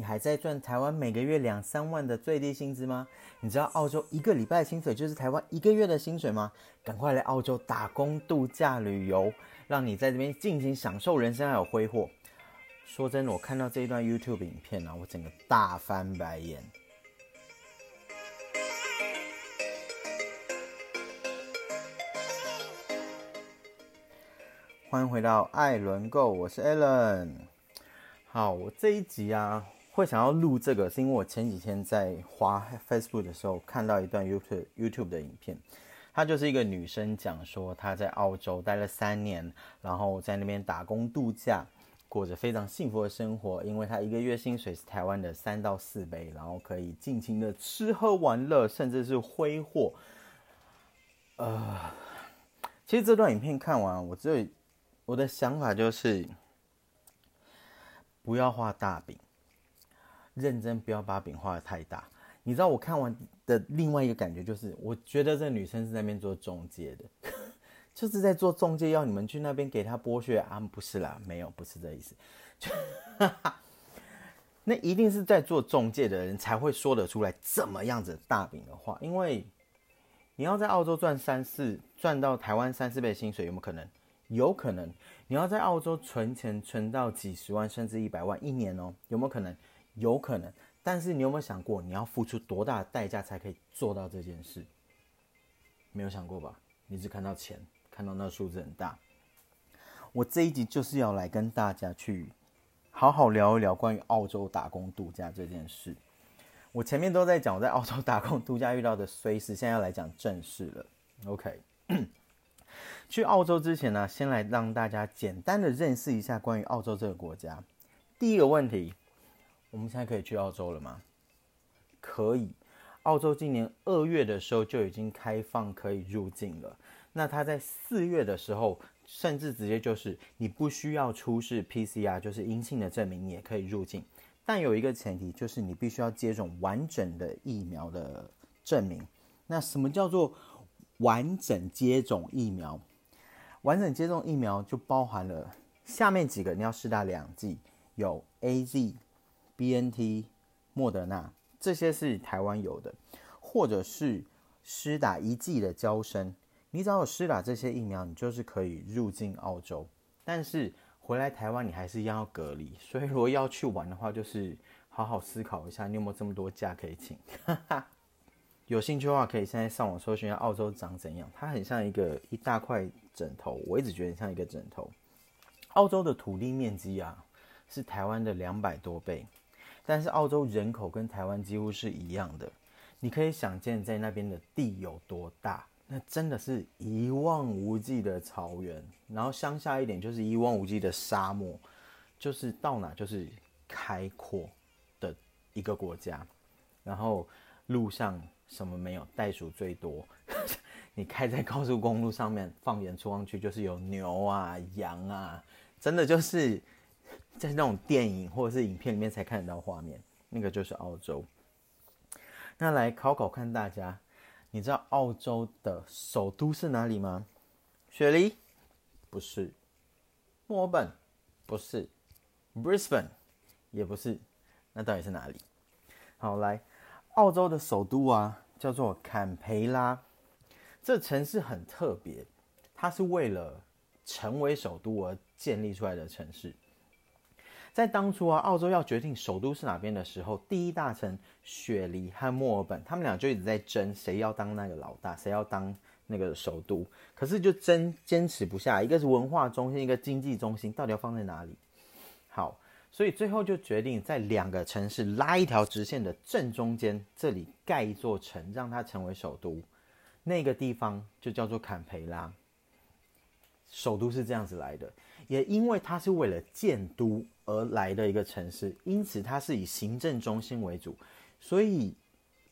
你还在赚台湾每个月两三万的最低薪资吗？你知道澳洲一个礼拜的薪水就是台湾一个月的薪水吗？赶快来澳洲打工度假旅游，让你在这边尽情享受人生还有挥霍。说真的，我看到这一段 YouTube 影片啊，我整个大翻白眼。欢迎回到艾伦购，我是 Alan。好，我这一集啊。会想要录这个，是因为我前几天在滑 Facebook 的时候看到一段 YouTube YouTube 的影片，她就是一个女生讲说她在澳洲待了三年，然后在那边打工度假，过着非常幸福的生活，因为她一个月薪水是台湾的三到四倍，然后可以尽情的吃喝玩乐，甚至是挥霍。呃，其实这段影片看完，我只有我的想法就是不要画大饼。认真不要把饼画的太大。你知道我看完的另外一个感觉就是，我觉得这女生是在那边做中介的，就是在做中介，要你们去那边给她剥削啊？不是啦，没有，不是这意思。哈 哈那一定是在做中介的人才会说得出来这么样子大饼的话，因为你要在澳洲赚三四赚到台湾三四倍薪水，有没有可能？有可能。你要在澳洲存钱存到几十万甚至一百万一年哦，有没有可能？有可能，但是你有没有想过，你要付出多大的代价才可以做到这件事？没有想过吧？你只看到钱，看到那数字很大。我这一集就是要来跟大家去好好聊一聊关于澳洲打工度假这件事。我前面都在讲我在澳洲打工度假遇到的衰事，现在要来讲正事了。OK，去澳洲之前呢，先来让大家简单的认识一下关于澳洲这个国家。第一个问题。我们现在可以去澳洲了吗？可以，澳洲今年二月的时候就已经开放可以入境了。那他在四月的时候，甚至直接就是你不需要出示 PCR，就是阴性的证明，你也可以入境。但有一个前提，就是你必须要接种完整的疫苗的证明。那什么叫做完整接种疫苗？完整接种疫苗就包含了下面几个，你要试打两剂，有 A Z。B N T、莫德纳这些是台湾有的，或者是施打一剂的胶生，你只要有施打这些疫苗，你就是可以入境澳洲。但是回来台湾你还是一样要隔离，所以如果要去玩的话，就是好好思考一下，你有没有这么多假可以请。有兴趣的话，可以现在上网搜寻一下澳洲长怎样，它很像一个一大块枕头，我一直觉得像一个枕头。澳洲的土地面积啊，是台湾的两百多倍。但是澳洲人口跟台湾几乎是一样的，你可以想见在那边的地有多大，那真的是一望无际的草原，然后乡下一点就是一望无际的沙漠，就是到哪就是开阔的一个国家，然后路上什么没有，袋鼠最多，你开在高速公路上面，放眼望去就是有牛啊、羊啊，真的就是。在那种电影或者是影片里面才看得到画面，那个就是澳洲。那来考考看大家，你知道澳洲的首都是哪里吗？雪梨？不是。墨尔本？不是。Brisbane？也不是。那到底是哪里？好，来，澳洲的首都啊，叫做坎培拉。这城市很特别，它是为了成为首都而建立出来的城市。在当初啊，澳洲要决定首都是哪边的时候，第一大城雪梨和墨尔本，他们俩就一直在争谁要当那个老大，谁要当那个首都。可是就争坚持不下，一个是文化中心，一个经济中心，到底要放在哪里？好，所以最后就决定在两个城市拉一条直线的正中间，这里盖一座城，让它成为首都。那个地方就叫做坎培拉。首都是这样子来的，也因为它是为了建都。而来的一个城市，因此它是以行政中心为主，所以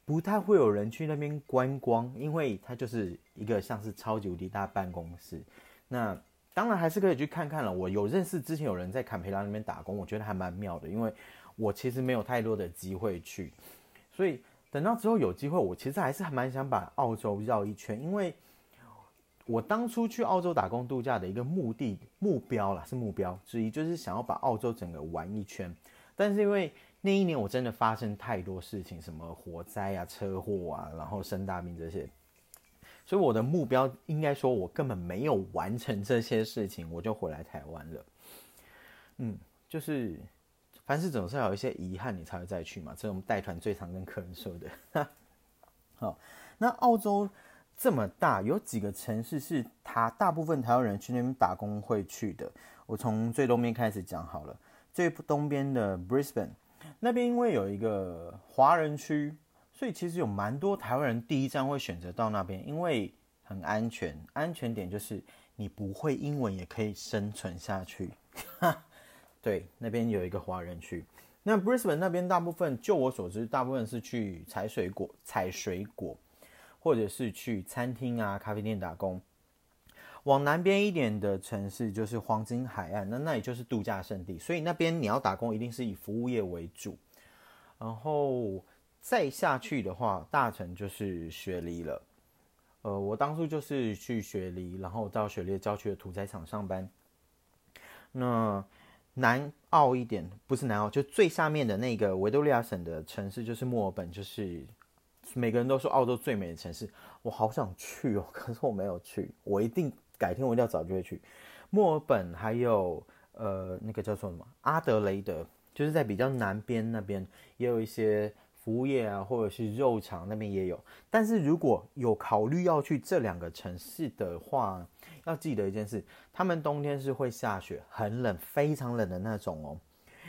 不太会有人去那边观光，因为它就是一个像是超级无敌大办公室。那当然还是可以去看看了。我有认识之前有人在坎培拉那边打工，我觉得还蛮妙的，因为我其实没有太多的机会去，所以等到之后有机会，我其实还是蛮想把澳洲绕一圈，因为。我当初去澳洲打工度假的一个目的目标啦，是目标之一，就是想要把澳洲整个玩一圈。但是因为那一年我真的发生太多事情，什么火灾啊、车祸啊，然后生大病这些，所以我的目标应该说，我根本没有完成这些事情，我就回来台湾了。嗯，就是凡事总是要有一些遗憾，你才会再去嘛。这是我们带团最常跟客人说的。好，那澳洲这么大，有几个城市是他大部分台湾人去那边打工会去的。我从最东边开始讲好了，最东边的 Brisbane 那边，因为有一个华人区，所以其实有蛮多台湾人第一站会选择到那边，因为很安全。安全点就是你不会英文也可以生存下去。对，那边有一个华人区。那 Brisbane 那边大部分，就我所知，大部分是去采水果、采水果，或者是去餐厅啊、咖啡店打工。往南边一点的城市就是黄金海岸，那那里就是度假胜地，所以那边你要打工一定是以服务业为主。然后再下去的话，大城就是雪梨了。呃，我当初就是去雪梨，然后到雪梨郊区的屠宰场上班。那南澳一点不是南澳，就最下面的那个维多利亚省的城市就是墨尔本，就是每个人都说澳洲最美的城市，我好想去哦，可是我没有去，我一定改天我一定要早就会去。墨尔本还有呃那个叫做什么阿德雷德，就是在比较南边那边也有一些。服务业啊，或者是肉厂那边也有，但是如果有考虑要去这两个城市的话，要记得一件事，他们冬天是会下雪，很冷，非常冷的那种哦。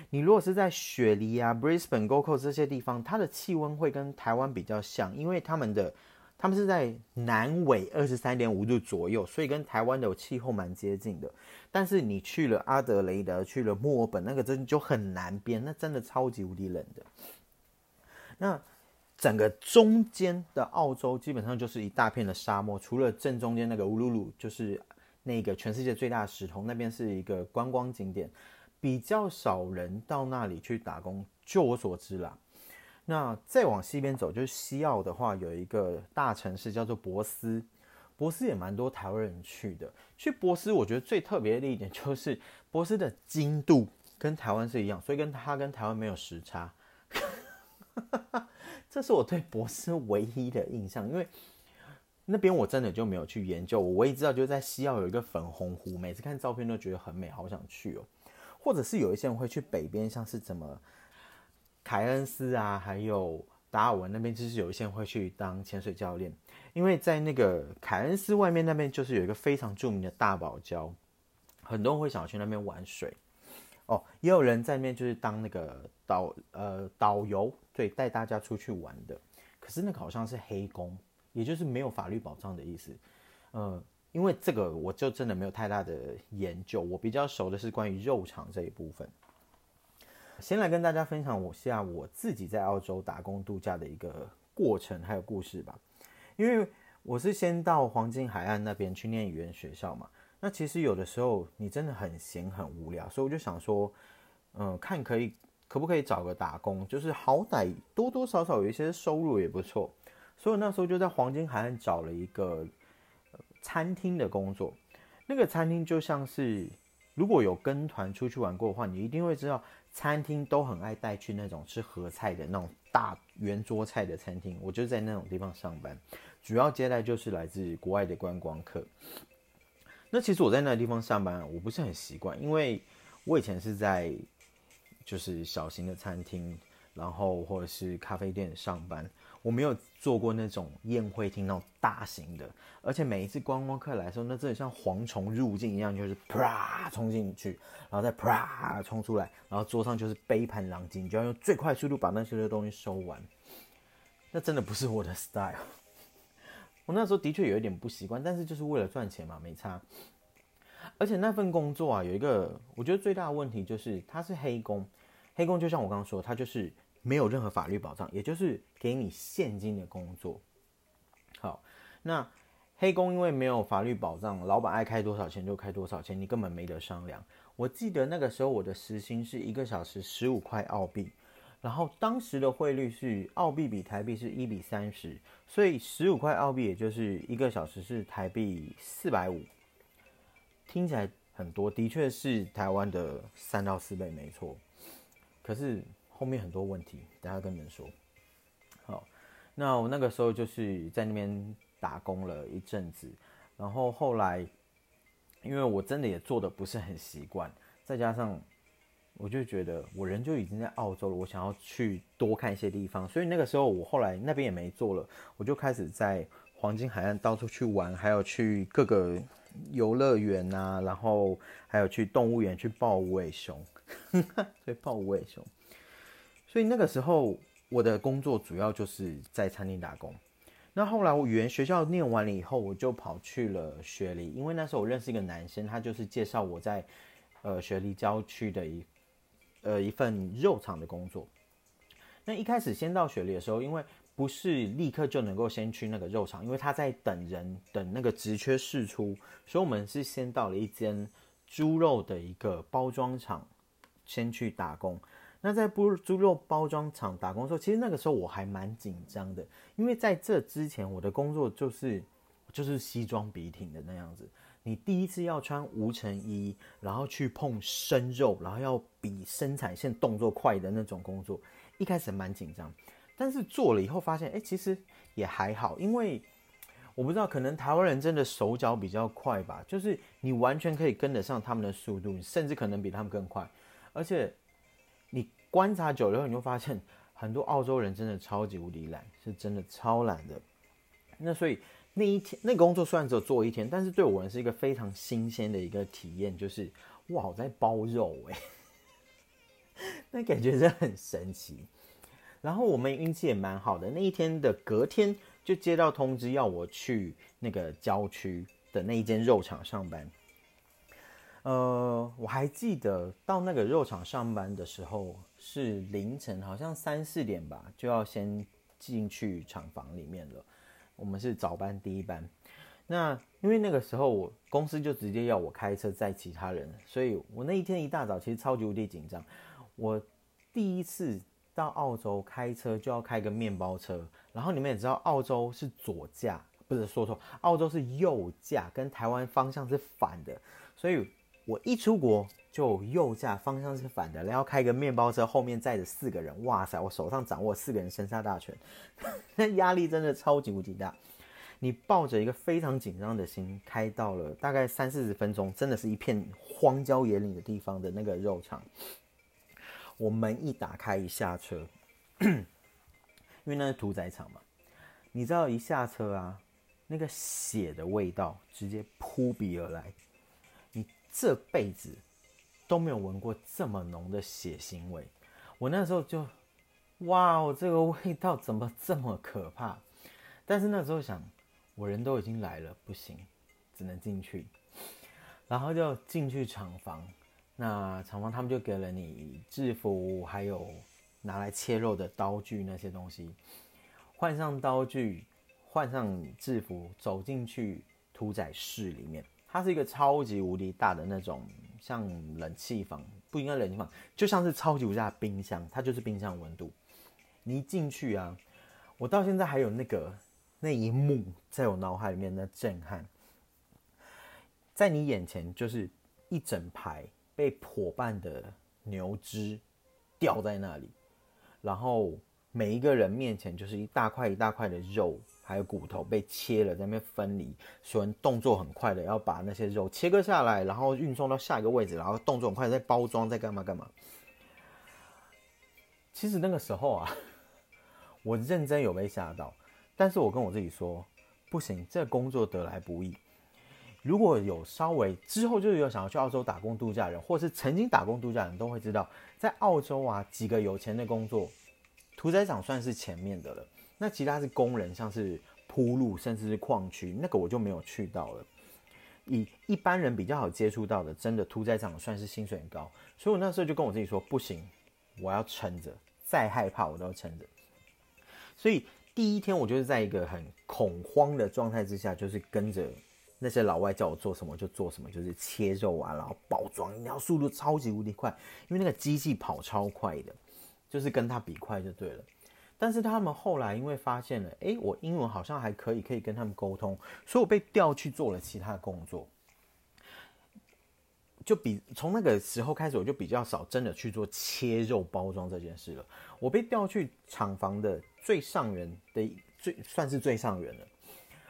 你如果是在雪梨啊、Brisbane、Gold Coast 这些地方，它的气温会跟台湾比较像，因为他们的他们是在南纬二十三点五度左右，所以跟台湾的气候蛮接近的。但是你去了阿德雷德，去了墨尔本，那个真就很南边，那真的超级无敌冷的。那整个中间的澳洲基本上就是一大片的沙漠，除了正中间那个乌鲁鲁，就是那个全世界最大的石头，那边是一个观光景点，比较少人到那里去打工。就我所知啦，那再往西边走，就是西澳的话，有一个大城市叫做博斯，博斯也蛮多台湾人去的。去博斯，我觉得最特别的一点就是博斯的经度跟台湾是一样，所以跟它跟台湾没有时差。这是我对博斯唯一的印象，因为那边我真的就没有去研究。我唯一知道就是在西澳有一个粉红湖，每次看照片都觉得很美，好想去哦。或者是有一些人会去北边，像是怎么凯恩斯啊，还有达尔文那边，就是有一些人会去当潜水教练，因为在那个凯恩斯外面那边就是有一个非常著名的大堡礁，很多人会想要去那边玩水。哦，也有人在那边就是当那个导呃导游，对，带大家出去玩的。可是那个好像是黑工，也就是没有法律保障的意思。呃，因为这个我就真的没有太大的研究，我比较熟的是关于肉场这一部分。先来跟大家分享我下我自己在澳洲打工度假的一个过程还有故事吧。因为我是先到黄金海岸那边去念语言学校嘛。那其实有的时候你真的很闲很无聊，所以我就想说，嗯，看可以可不可以找个打工，就是好歹多多少少有一些收入也不错。所以那时候就在黄金海岸找了一个餐厅的工作。那个餐厅就像是如果有跟团出去玩过的话，你一定会知道，餐厅都很爱带去那种吃合菜的那种大圆桌菜的餐厅。我就在那种地方上班，主要接待就是来自国外的观光客。那其实我在那个地方上班，我不是很习惯，因为我以前是在就是小型的餐厅，然后或者是咖啡店上班，我没有做过那种宴会厅那种大型的，而且每一次观光客来的时候，那真的像蝗虫入境一样，就是啪冲进去，然后再啪冲出来，然后桌上就是杯盘狼藉，你就要用最快速度把那些的东西收完，那真的不是我的 style。我那时候的确有一点不习惯，但是就是为了赚钱嘛，没差。而且那份工作啊，有一个我觉得最大的问题就是它是黑工，黑工就像我刚刚说，它就是没有任何法律保障，也就是给你现金的工作。好，那黑工因为没有法律保障，老板爱开多少钱就开多少钱，你根本没得商量。我记得那个时候我的时薪是一个小时十五块澳币。然后当时的汇率是澳币比台币是一比三十，所以十五块澳币也就是一个小时是台币四百五，听起来很多，的确是台湾的三到四倍没错。可是后面很多问题，等下跟你们说。好，那我那个时候就是在那边打工了一阵子，然后后来因为我真的也做的不是很习惯，再加上我就觉得我人就已经在澳洲了，我想要去多看一些地方，所以那个时候我后来那边也没做了，我就开始在黄金海岸到处去玩，还有去各个游乐园啊，然后还有去动物园去抱无尾熊，对，抱无尾熊。所以那个时候。我的工作主要就是在餐厅打工。那后来我语言学校念完了以后，我就跑去了雪梨，因为那时候我认识一个男生，他就是介绍我在呃雪梨郊区的一呃一份肉厂的工作。那一开始先到雪梨的时候，因为不是立刻就能够先去那个肉厂，因为他在等人，等那个职缺释出，所以我们是先到了一间猪肉的一个包装厂，先去打工。那在猪猪肉包装厂打工的时候，其实那个时候我还蛮紧张的，因为在这之前我的工作就是就是西装笔挺的那样子。你第一次要穿无尘衣，然后去碰生肉，然后要比生产线动作快的那种工作，一开始蛮紧张，但是做了以后发现，哎，其实也还好，因为我不知道，可能台湾人真的手脚比较快吧，就是你完全可以跟得上他们的速度，甚至可能比他们更快，而且。观察久了后，你就发现很多澳洲人真的超级无敌懒，是真的超懒的。那所以那一天那工作虽然只有做一天，但是对我人是一个非常新鲜的一个体验，就是哇，我在包肉哎，那感觉真的很神奇。然后我们运气也蛮好的，那一天的隔天就接到通知要我去那个郊区的那一间肉厂上班。呃，我还记得到那个肉厂上班的时候是凌晨，好像三四点吧，就要先进去厂房里面了。我们是早班第一班，那因为那个时候我公司就直接要我开车载其他人，所以我那一天一大早其实超级无敌紧张。我第一次到澳洲开车就要开个面包车，然后你们也知道澳洲是左驾，不是说错，澳洲是右驾，跟台湾方向是反的，所以。我一出国就右驾，方向是反的，然后开个面包车，后面载着四个人。哇塞，我手上掌握四个人生杀大权，那压力真的超级无敌大。你抱着一个非常紧张的心，开到了大概三四十分钟，真的是一片荒郊野岭的地方的那个肉场。我门一打开，一下车，因为那是屠宰场嘛，你知道一下车啊，那个血的味道直接扑鼻而来。这辈子都没有闻过这么浓的血腥味，我那时候就，哇哦，这个味道怎么这么可怕？但是那时候想，我人都已经来了，不行，只能进去，然后就进去厂房。那厂房他们就给了你制服，还有拿来切肉的刀具那些东西，换上刀具，换上制服，走进去屠宰室里面。它是一个超级无敌大的那种，像冷气房，不应该冷气房，就像是超级无敌大冰箱，它就是冰箱温度。你一进去啊，我到现在还有那个那一幕在我脑海里面的震撼，在你眼前就是一整排被破半的牛脂吊在那里，然后每一个人面前就是一大块一大块的肉。还有骨头被切了，在那边分离，所以动作很快的要把那些肉切割下来，然后运送到下一个位置，然后动作很快，在包装，在干嘛干嘛。其实那个时候啊，我认真有被吓到，但是我跟我自己说，不行，这工作得来不易。如果有稍微之后就有想要去澳洲打工度假人，或是曾经打工度假人都会知道，在澳洲啊，几个有钱的工作，屠宰场算是前面的了。那其他是工人，像是铺路，甚至是矿区，那个我就没有去到了。以一般人比较好接触到的，真的屠宰场算是薪水很高，所以我那时候就跟我自己说，不行，我要撑着，再害怕我都要撑着。所以第一天我就是在一个很恐慌的状态之下，就是跟着那些老外叫我做什么就做什么，就是切肉啊，然后包装，然后速度超级无敌快，因为那个机器跑超快的，就是跟他比快就对了。但是他们后来因为发现了，哎，我英文好像还可以，可以跟他们沟通，所以我被调去做了其他工作。就比从那个时候开始，我就比较少真的去做切肉包装这件事了。我被调去厂房的最上缘的最算是最上缘了，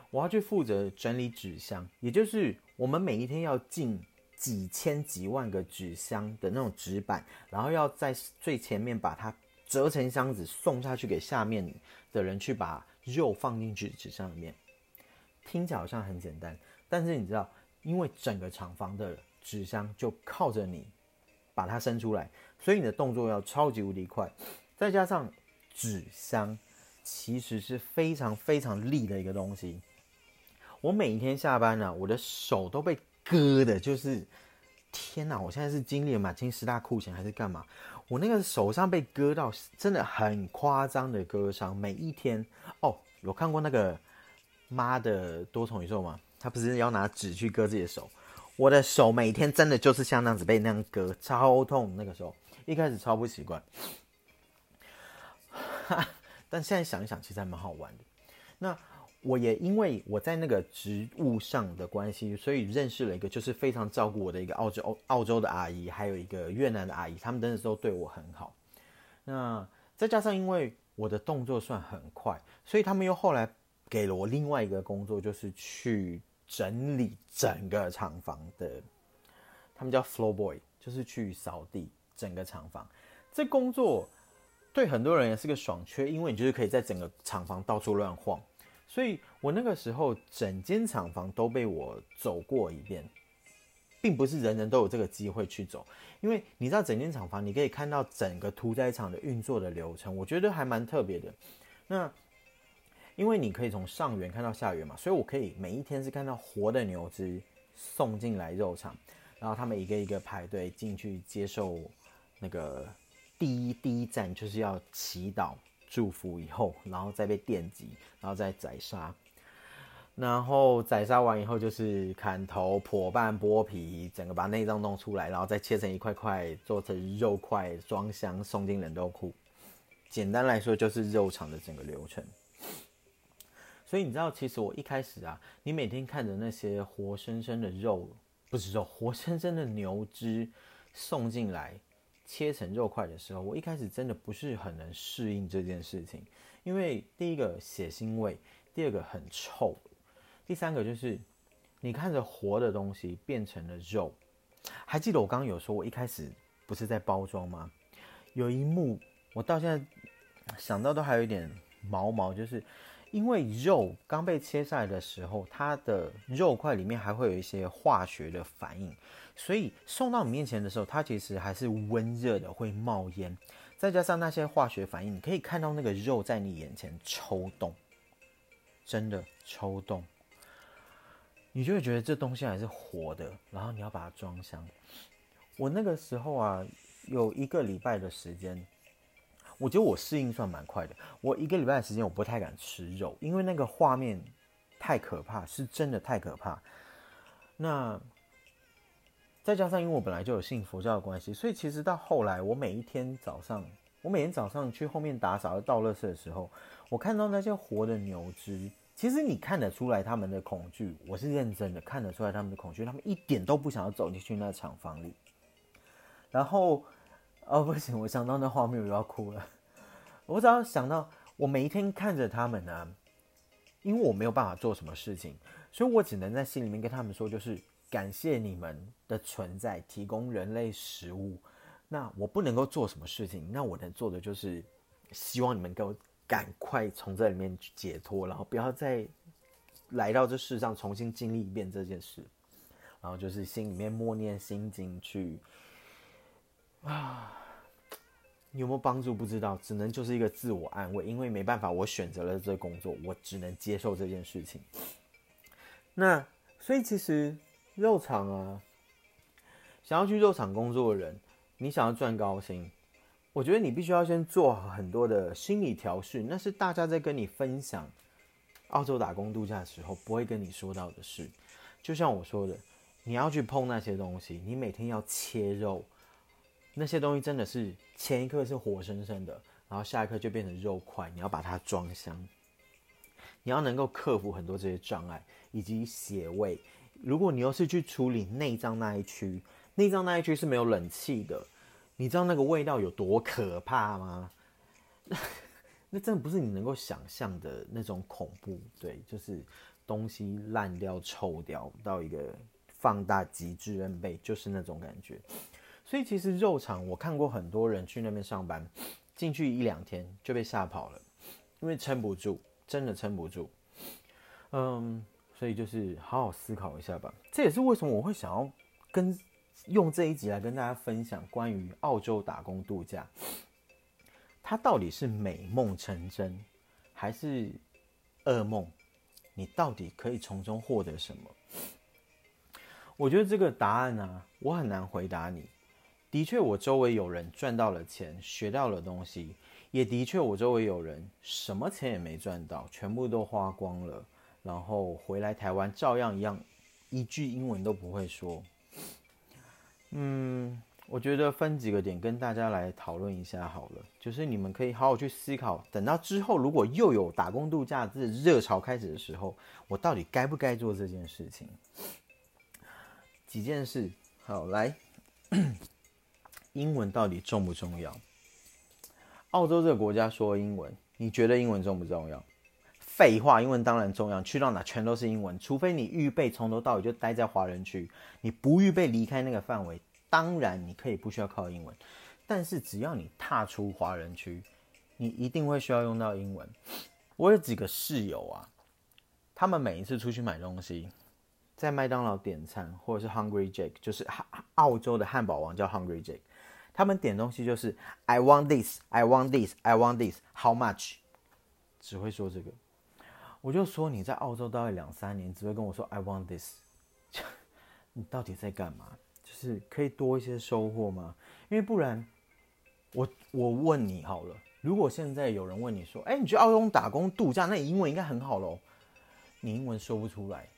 我要去负责整理纸箱，也就是我们每一天要进几千几万个纸箱的那种纸板，然后要在最前面把它折成箱子送下去给下面的人去把肉放进去纸箱里面。听起来好像很简单，但是你知道，因为整个厂房的纸箱就靠着你把它伸出来，所以你的动作要超级无敌快。再加上纸箱其实是非常非常利的一个东西，我每一天下班呢，我的手都被割的，就是天哪！我现在是经历了满清十大酷刑还是干嘛？我那个手上被割到真的很夸张的割伤，每一天哦，有看过那个。妈的多重宇宙吗，他不是要拿纸去割自己的手？我的手每天真的就是像那样子被那样割，超痛。那个时候一开始超不习惯，但现在想一想，其实还蛮好玩的。那我也因为我在那个职务上的关系，所以认识了一个就是非常照顾我的一个澳洲澳澳洲的阿姨，还有一个越南的阿姨，他们真的都对我很好。那再加上因为我的动作算很快，所以他们又后来。给了我另外一个工作，就是去整理整个厂房的，他们叫 floor boy，就是去扫地整个厂房。这工作对很多人也是个爽缺，因为你就是可以在整个厂房到处乱晃。所以我那个时候整间厂房都被我走过一遍，并不是人人都有这个机会去走，因为你知道整间厂房，你可以看到整个屠宰场的运作的流程，我觉得还蛮特别的。那因为你可以从上缘看到下缘嘛，所以我可以每一天是看到活的牛只送进来肉场，然后他们一个一个排队进去接受那个第一第一站就是要祈祷祝福以后，然后再被电击，然后再宰杀，然后宰杀完以后就是砍头破半剥皮，整个把内脏弄出来，然后再切成一块块做成肉块装箱送进冷冻库。简单来说就是肉场的整个流程。所以你知道，其实我一开始啊，你每天看着那些活生生的肉，不是肉，活生生的牛只送进来，切成肉块的时候，我一开始真的不是很能适应这件事情。因为第一个血腥味，第二个很臭，第三个就是你看着活的东西变成了肉。还记得我刚刚有说，我一开始不是在包装吗？有一幕我到现在想到都还有一点毛毛，就是。因为肉刚被切下来的时候，它的肉块里面还会有一些化学的反应，所以送到你面前的时候，它其实还是温热的，会冒烟。再加上那些化学反应，你可以看到那个肉在你眼前抽动，真的抽动，你就会觉得这东西还是活的。然后你要把它装箱。我那个时候啊，有一个礼拜的时间。我觉得我适应算蛮快的。我一个礼拜的时间，我不太敢吃肉，因为那个画面太可怕，是真的太可怕。那再加上因为我本来就有信佛教的关系，所以其实到后来，我每一天早上，我每天早上去后面打扫倒垃圾的时候，我看到那些活的牛只，其实你看得出来他们的恐惧。我是认真的，看得出来他们的恐惧，他们一点都不想要走进去那厂房里，然后。哦，不行！我想到那画面，我要哭了。我只要想到我每一天看着他们呢，因为我没有办法做什么事情，所以我只能在心里面跟他们说，就是感谢你们的存在，提供人类食物。那我不能够做什么事情，那我能做的就是希望你们给我赶快从这里面解脱，然后不要再来到这世上重新经历一遍这件事。然后就是心里面默念心经去。啊，你有没有帮助不知道，只能就是一个自我安慰，因为没办法，我选择了这工作，我只能接受这件事情。那所以其实肉厂啊，想要去肉厂工作的人，你想要赚高薪，我觉得你必须要先做很多的心理调试，那是大家在跟你分享澳洲打工度假的时候不会跟你说到的事。就像我说的，你要去碰那些东西，你每天要切肉。那些东西真的是前一刻是活生生的，然后下一刻就变成肉块。你要把它装箱，你要能够克服很多这些障碍以及血味。如果你又是去处理内脏那一区，内脏那一区是没有冷气的，你知道那个味道有多可怕吗？那真的不是你能够想象的那种恐怖，对，就是东西烂掉、臭掉到一个放大极致 N 倍，就是那种感觉。所以其实肉场我看过很多人去那边上班，进去一两天就被吓跑了，因为撑不住，真的撑不住。嗯，所以就是好好思考一下吧。这也是为什么我会想要跟用这一集来跟大家分享关于澳洲打工度假。它到底是美梦成真，还是噩梦？你到底可以从中获得什么？我觉得这个答案呢，我很难回答你。的确，我周围有人赚到了钱，学到了东西；也的确，我周围有人什么钱也没赚到，全部都花光了，然后回来台湾照样一样，一句英文都不会说。嗯。我觉得分几个点跟大家来讨论一下好了，就是你们可以好好去思考，等到之后如果又有打工度假这热潮开始的时候，我到底该不该做这件事情？几件事，好来，英文到底重不重要？澳洲这个国家说英文，你觉得英文重不重要？废话，英文当然重要，去到哪全都是英文，除非你预备从头到尾就待在华人区，你不预备离开那个范围。当然，你可以不需要靠英文，但是只要你踏出华人区，你一定会需要用到英文。我有几个室友啊，他们每一次出去买东西，在麦当劳点餐或者是 Hungry Jack，就是澳洲的汉堡王叫 Hungry Jack，他们点东西就是 I want this, I want this, I want this, how much？只会说这个。我就说你在澳洲待了两三年，只会跟我说 I want this，你到底在干嘛？就是可以多一些收获吗？因为不然，我我问你好了，如果现在有人问你说，哎，你去澳洲打工度假，那你英文应该很好喽？你英文说不出来，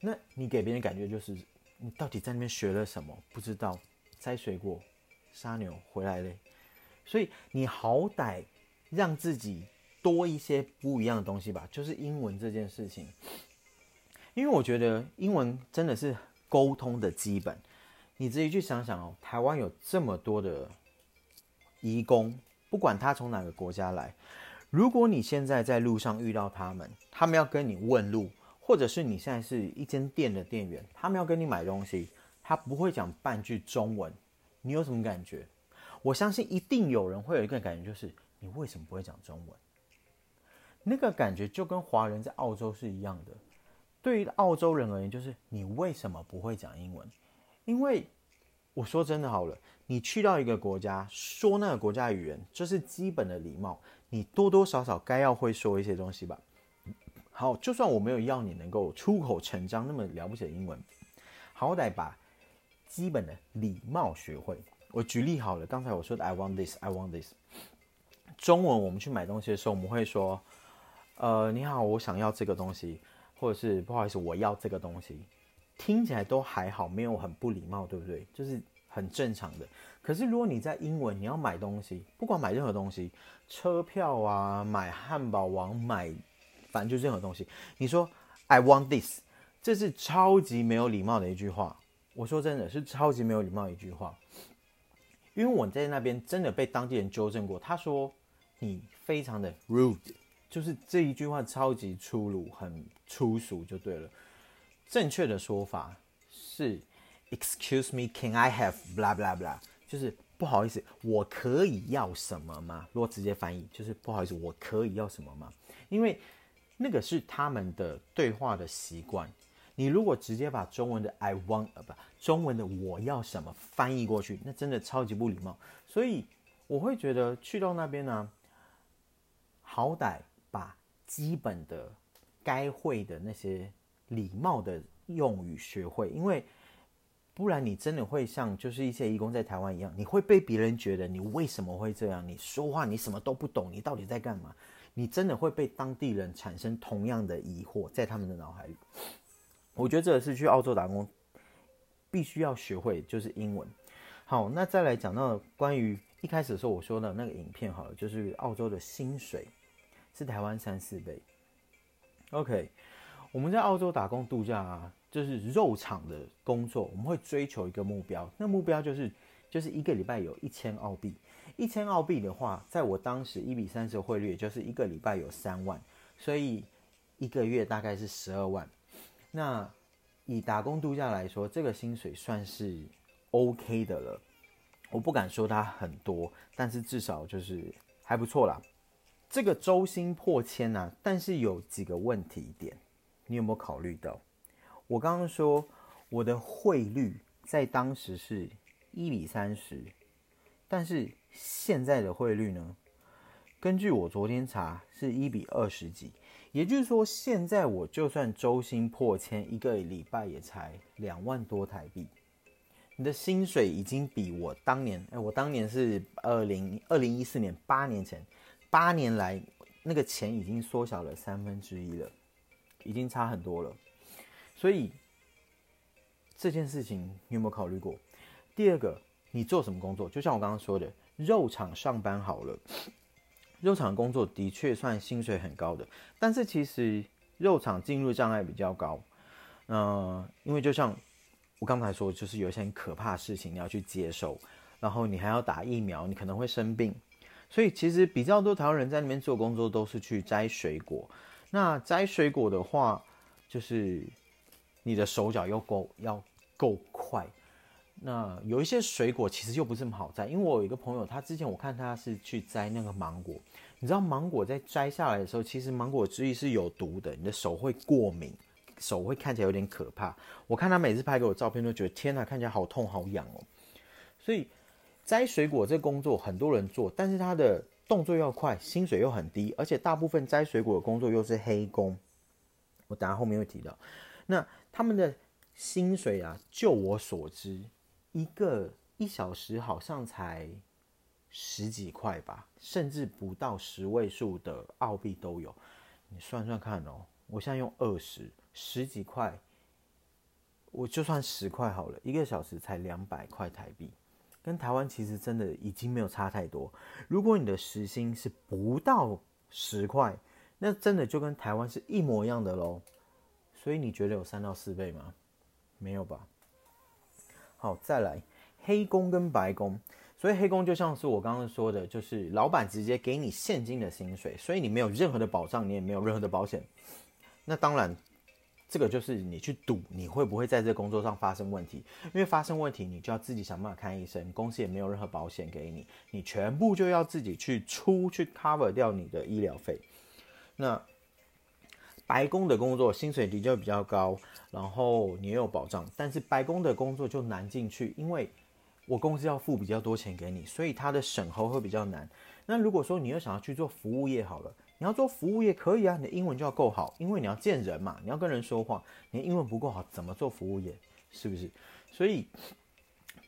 那你给别人感觉就是你到底在那边学了什么？不知道，摘水果、杀牛回来嘞。所以你好歹让自己多一些不一样的东西吧，就是英文这件事情。因为我觉得英文真的是沟通的基本。你自己去想想哦，台湾有这么多的移工，不管他从哪个国家来，如果你现在在路上遇到他们，他们要跟你问路，或者是你现在是一间店的店员，他们要跟你买东西，他不会讲半句中文，你有什么感觉？我相信一定有人会有一个感觉，就是你为什么不会讲中文？那个感觉就跟华人在澳洲是一样的。对于澳洲人而言，就是你为什么不会讲英文？因为我说真的好了，你去到一个国家说那个国家语言，这是基本的礼貌，你多多少少该要会说一些东西吧。好，就算我没有要你能够出口成章那么了不起的英文，好歹把基本的礼貌学会。我举例好了，刚才我说的 I want this, I want this。中文我们去买东西的时候，我们会说，呃，你好，我想要这个东西，或者是不好意思，我要这个东西。听起来都还好，没有很不礼貌，对不对？就是很正常的。可是如果你在英文，你要买东西，不管买任何东西，车票啊，买汉堡王，买，反正就任何东西，你说 I want this，这是超级没有礼貌的一句话。我说真的是超级没有礼貌一句话，因为我在那边真的被当地人纠正过，他说你非常的 rude，就是这一句话超级粗鲁，很粗俗就对了。正确的说法是，Excuse me, can I have blah blah blah？就是不好意思，我可以要什么吗？如果直接翻译，就是不好意思，我可以要什么吗？因为那个是他们的对话的习惯。你如果直接把中文的 I want 呃不，中文的我要什么翻译过去，那真的超级不礼貌。所以我会觉得去到那边呢，好歹把基本的该会的那些。礼貌的用语学会，因为不然你真的会像就是一些义工在台湾一样，你会被别人觉得你为什么会这样？你说话你什么都不懂，你到底在干嘛？你真的会被当地人产生同样的疑惑，在他们的脑海里。我觉得这是去澳洲打工必须要学会，就是英文。好，那再来讲到关于一开始的时候我说的那个影片，好了，就是澳洲的薪水是台湾三四倍。OK。我们在澳洲打工度假啊，就是肉场的工作，我们会追求一个目标，那目标就是就是一个礼拜有一千澳币，一千澳币的话，在我当时一比三十汇率，就是一个礼拜有三万，所以一个月大概是十二万。那以打工度假来说，这个薪水算是 OK 的了。我不敢说它很多，但是至少就是还不错啦。这个周薪破千呐，但是有几个问题点，你有没有考虑到？我刚刚说我的汇率在当时是一比三十，但是现在的汇率呢？根据我昨天查是一比二十几，也就是说现在我就算周薪破千，一个礼拜也才两万多台币。你的薪水已经比我当年，哎，我当年是二零二零一四年，八年前。八年来，那个钱已经缩小了三分之一了，已经差很多了。所以这件事情你有没有考虑过？第二个，你做什么工作？就像我刚刚说的，肉厂上班好了，肉厂工作的确算薪水很高的，但是其实肉厂进入障碍比较高。嗯，因为就像我刚才说，就是有一些很可怕的事情你要去接受，然后你还要打疫苗，你可能会生病。所以其实比较多台湾人在那边做工作都是去摘水果。那摘水果的话，就是你的手脚要够要够快。那有一些水果其实又不是这么好摘，因为我有一个朋友，他之前我看他是去摘那个芒果。你知道芒果在摘下来的时候，其实芒果汁液是有毒的，你的手会过敏，手会看起来有点可怕。我看他每次拍给我照片，都觉得天哪，看起来好痛好痒哦。所以。摘水果这工作很多人做，但是他的动作要快，薪水又很低，而且大部分摘水果的工作又是黑工。我等下后面会提到，那他们的薪水啊，就我所知，一个一小时好像才十几块吧，甚至不到十位数的澳币都有。你算算看哦，我现在用二十，十几块，我就算十块好了，一个小时才两百块台币。跟台湾其实真的已经没有差太多。如果你的时薪是不到十块，那真的就跟台湾是一模一样的喽。所以你觉得有三到四倍吗？没有吧。好，再来黑工跟白工。所以黑工就像是我刚刚说的，就是老板直接给你现金的薪水，所以你没有任何的保障，你也没有任何的保险。那当然。这个就是你去赌，你会不会在这工作上发生问题？因为发生问题，你就要自己想办法看医生，公司也没有任何保险给你，你全部就要自己去出去 cover 掉你的医疗费。那白宫的工作薪水的确比较高，然后你也有保障，但是白宫的工作就难进去，因为我公司要付比较多钱给你，所以它的审核会比较难。那如果说你又想要去做服务业，好了。你要做服务业可以啊，你的英文就要够好，因为你要见人嘛，你要跟人说话，你的英文不够好，怎么做服务业？是不是？所以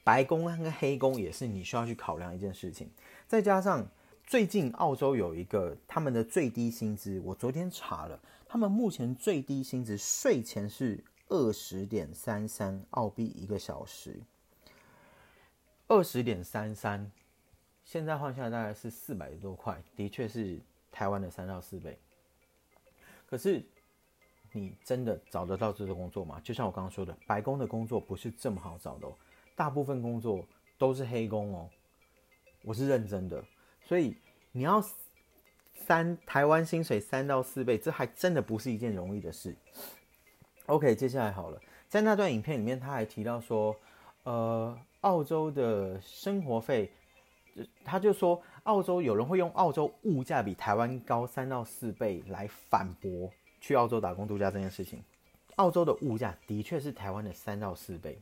白工跟黑工也是你需要去考量一件事情。再加上最近澳洲有一个他们的最低薪资，我昨天查了，他们目前最低薪资税前是二十点三三澳币一个小时，二十点三三，现在换下来大概是四百多块，的确是。台湾的三到四倍，可是你真的找得到这个工作吗？就像我刚刚说的，白宫的工作不是这么好找的哦，大部分工作都是黑工哦。我是认真的，所以你要三台湾薪水三到四倍，这还真的不是一件容易的事。OK，接下来好了，在那段影片里面，他还提到说，呃，澳洲的生活费。他就说，澳洲有人会用澳洲物价比台湾高三到四倍来反驳去澳洲打工度假这件事情。澳洲的物价的确是台湾的三到四倍。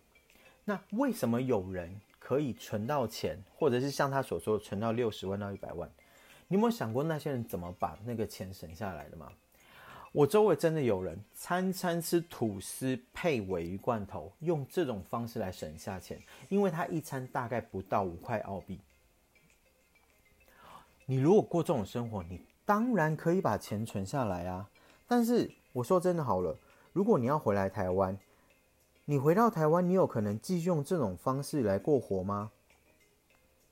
那为什么有人可以存到钱，或者是像他所说存到六十万到一百万？你有没有想过那些人怎么把那个钱省下来的吗？我周围真的有人餐餐吃吐司配尾鱼罐头，用这种方式来省下钱，因为他一餐大概不到五块澳币。你如果过这种生活，你当然可以把钱存下来啊。但是我说真的好了，如果你要回来台湾，你回到台湾，你有可能继续用这种方式来过活吗？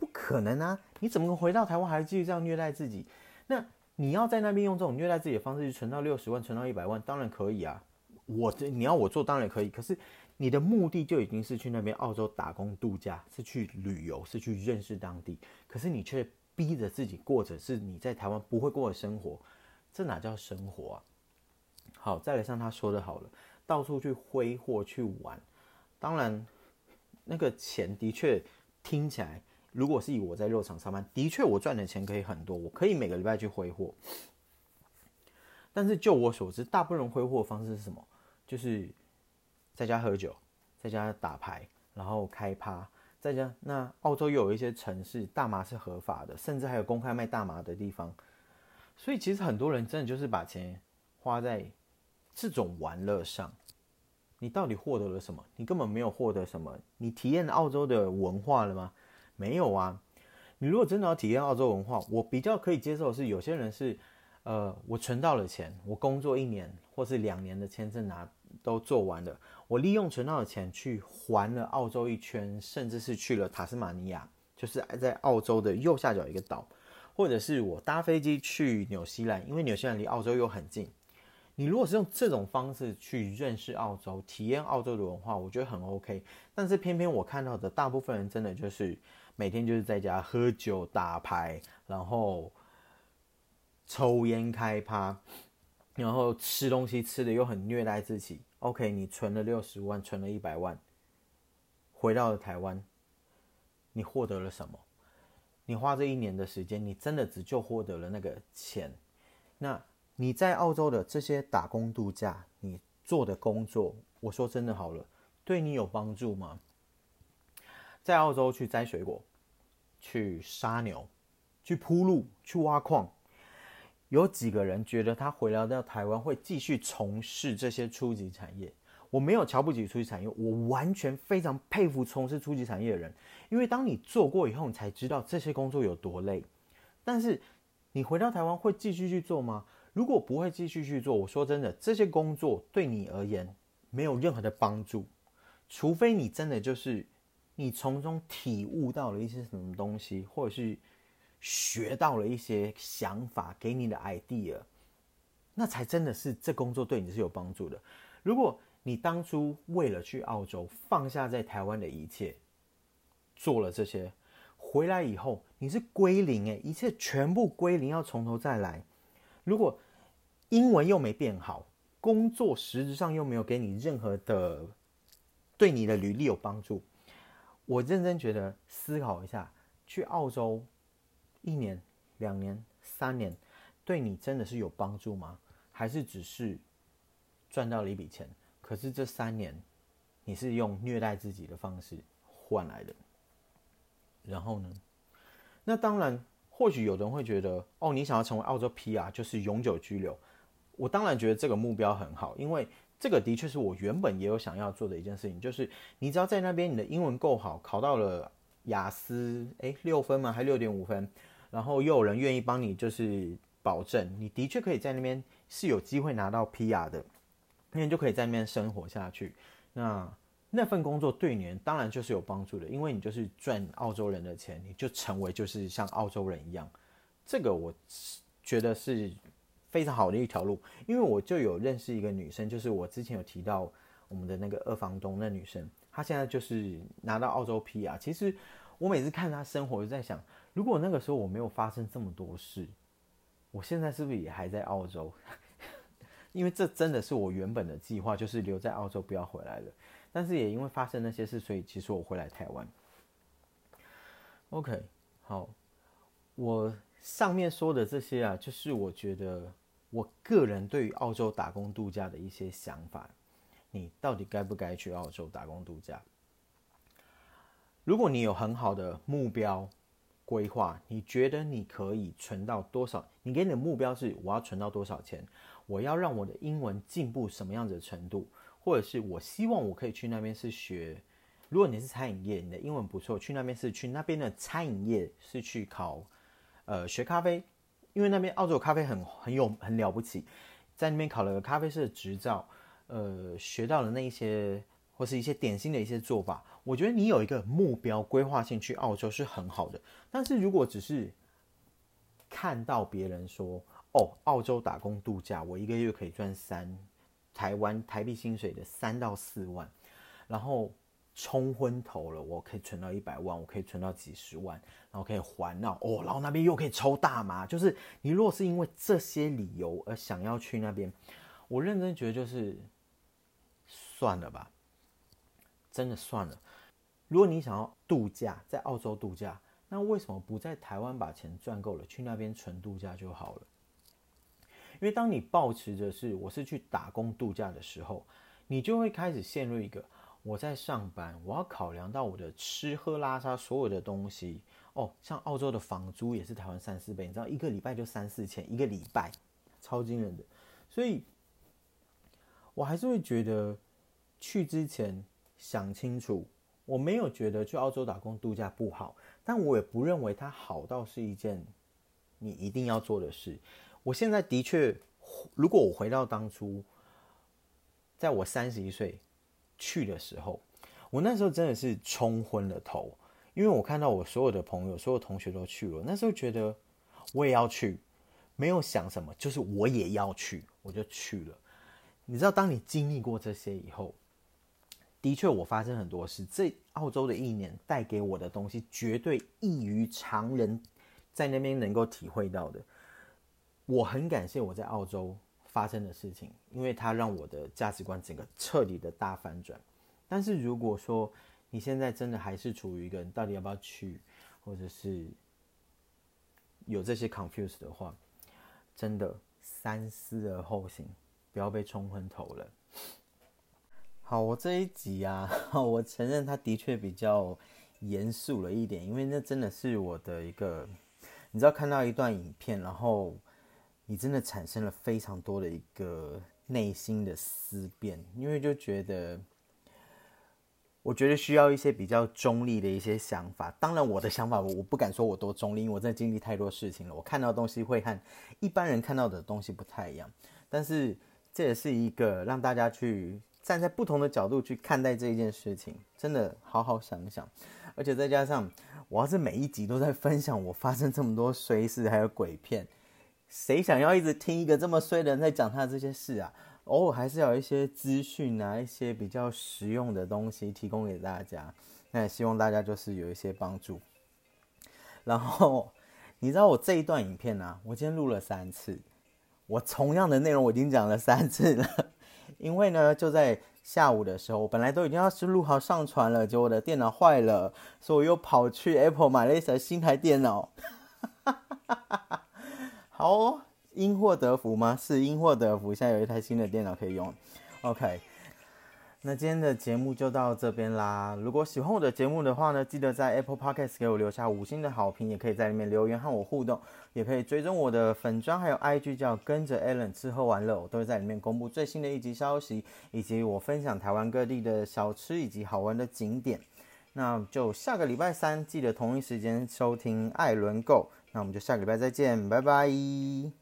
不可能啊！你怎么回到台湾还继续这样虐待自己？那你要在那边用这种虐待自己的方式去存到六十万、存到一百万，当然可以啊。我这你要我做当然可以，可是你的目的就已经是去那边澳洲打工度假，是去旅游，是去认识当地，可是你却逼着自己过着是你在台湾不会过的生活，这哪叫生活啊？好，再来像他说的好了，到处去挥霍去玩，当然那个钱的确听起来，如果是以我在肉场上班，的确我赚的钱可以很多，我可以每个礼拜去挥霍。但是就我所知，大部分人挥霍的方式是什么？就是在家喝酒，在家打牌，然后开趴，在家。那澳洲又有一些城市，大麻是合法的，甚至还有公开卖大麻的地方。所以其实很多人真的就是把钱花在这种玩乐上。你到底获得了什么？你根本没有获得什么。你体验澳洲的文化了吗？没有啊。你如果真的要体验澳洲文化，我比较可以接受的是，有些人是。呃，我存到了钱，我工作一年或是两年的签证拿都做完了，我利用存到的钱去环了澳洲一圈，甚至是去了塔斯马尼亚，就是在澳洲的右下角一个岛，或者是我搭飞机去纽西兰，因为纽西兰离澳洲又很近。你如果是用这种方式去认识澳洲、体验澳洲的文化，我觉得很 OK。但是偏偏我看到的大部分人真的就是每天就是在家喝酒打牌，然后。抽烟开趴，然后吃东西吃的又很虐待自己。OK，你存了六十万，存了一百万，回到了台湾，你获得了什么？你花这一年的时间，你真的只就获得了那个钱？那你在澳洲的这些打工度假，你做的工作，我说真的好了，对你有帮助吗？在澳洲去摘水果，去杀牛，去铺路，去挖矿。有几个人觉得他回来到台湾会继续从事这些初级产业？我没有瞧不起初级产业，我完全非常佩服从事初级产业的人，因为当你做过以后，你才知道这些工作有多累。但是你回到台湾会继续去做吗？如果不会继续去做，我说真的，这些工作对你而言没有任何的帮助，除非你真的就是你从中体悟到了一些什么东西，或者是。学到了一些想法，给你的 idea，那才真的是这工作对你是有帮助的。如果你当初为了去澳洲放下在台湾的一切，做了这些，回来以后你是归零诶，一切全部归零，要从头再来。如果英文又没变好，工作实质上又没有给你任何的对你的履历有帮助，我认真觉得思考一下，去澳洲。一年、两年、三年，对你真的是有帮助吗？还是只是赚到了一笔钱？可是这三年，你是用虐待自己的方式换来的。然后呢？那当然，或许有人会觉得，哦，你想要成为澳洲 PR 就是永久居留。我当然觉得这个目标很好，因为这个的确是我原本也有想要做的一件事情，就是你只要在那边你的英文够好，考到了雅思，诶，六分吗？还六点五分？然后又有人愿意帮你，就是保证你的确可以在那边是有机会拿到 PR 的，那你就可以在那边生活下去。那那份工作对你当然就是有帮助的，因为你就是赚澳洲人的钱，你就成为就是像澳洲人一样。这个我觉得是非常好的一条路，因为我就有认识一个女生，就是我之前有提到我们的那个二房东那女生，她现在就是拿到澳洲 PR。其实我每次看她生活，就在想。如果那个时候我没有发生这么多事，我现在是不是也还在澳洲？因为这真的是我原本的计划，就是留在澳洲不要回来了。但是也因为发生那些事，所以其实我回来台湾。OK，好，我上面说的这些啊，就是我觉得我个人对于澳洲打工度假的一些想法。你到底该不该去澳洲打工度假？如果你有很好的目标。规划，你觉得你可以存到多少？你给你的目标是我要存到多少钱？我要让我的英文进步什么样子的程度？或者是我希望我可以去那边是学，如果你是餐饮业，你的英文不错，去那边是去那边的餐饮业是去考，呃，学咖啡，因为那边澳洲咖啡很很有很了不起，在那边考了个咖啡师的执照，呃，学到了那一些。或是一些典型的一些做法，我觉得你有一个目标规划性去澳洲是很好的。但是如果只是看到别人说哦，澳洲打工度假，我一个月可以赚三台湾台币薪水的三到四万，然后冲昏头了，我可以存到一百万，我可以存到几十万，然后可以还到哦，然后那边又可以抽大麻，就是你如果是因为这些理由而想要去那边，我认真觉得就是算了吧，真的算了。如果你想要度假，在澳洲度假，那为什么不在台湾把钱赚够了，去那边纯度假就好了？因为当你保持着是我是去打工度假的时候，你就会开始陷入一个我在上班，我要考量到我的吃喝拉撒所有的东西哦。像澳洲的房租也是台湾三四倍，你知道一个礼拜就三四千一个礼拜，超惊人的。所以，我还是会觉得去之前想清楚。我没有觉得去澳洲打工度假不好，但我也不认为它好到是一件你一定要做的事。我现在的确，如果我回到当初，在我三十一岁去的时候，我那时候真的是冲昏了头，因为我看到我所有的朋友、所有同学都去了，那时候觉得我也要去，没有想什么，就是我也要去，我就去了。你知道，当你经历过这些以后，的确我发生很多事。这澳洲的一年带给我的东西，绝对异于常人在那边能够体会到的。我很感谢我在澳洲发生的事情，因为它让我的价值观整个彻底的大反转。但是如果说你现在真的还是处于一个到底要不要去，或者是有这些 confuse 的话，真的三思而后行，不要被冲昏头了。好，我这一集啊，我承认它的确比较严肃了一点，因为那真的是我的一个，你知道看到一段影片，然后。你真的产生了非常多的一个内心的思辨，因为就觉得，我觉得需要一些比较中立的一些想法。当然，我的想法我我不敢说我多中立，因为我在经历太多事情了。我看到的东西会和一般人看到的东西不太一样，但是这也是一个让大家去站在不同的角度去看待这一件事情，真的好好想想。而且再加上，我要是每一集都在分享我发生这么多衰事还有鬼片。谁想要一直听一个这么衰的人在讲他的这些事啊？偶尔还是要一些资讯啊，一些比较实用的东西提供给大家。那也希望大家就是有一些帮助。然后你知道我这一段影片呢，我今天录了三次，我同样的内容我已经讲了三次了。因为呢，就在下午的时候，我本来都已经要是录好上传了，结果我的电脑坏了，所以我又跑去 Apple 买了一台新台电脑。哈好，因祸得福吗？是因祸得福，现在有一台新的电脑可以用。OK，那今天的节目就到这边啦。如果喜欢我的节目的话呢，记得在 Apple Podcast 给我留下五星的好评，也可以在里面留言和我互动，也可以追踪我的粉砖还有 IG，叫跟着 Allen 吃喝玩乐，我都会在里面公布最新的一集消息，以及我分享台湾各地的小吃以及好玩的景点。那就下个礼拜三记得同一时间收听艾伦 Go。那我们就下个礼拜再见，拜拜。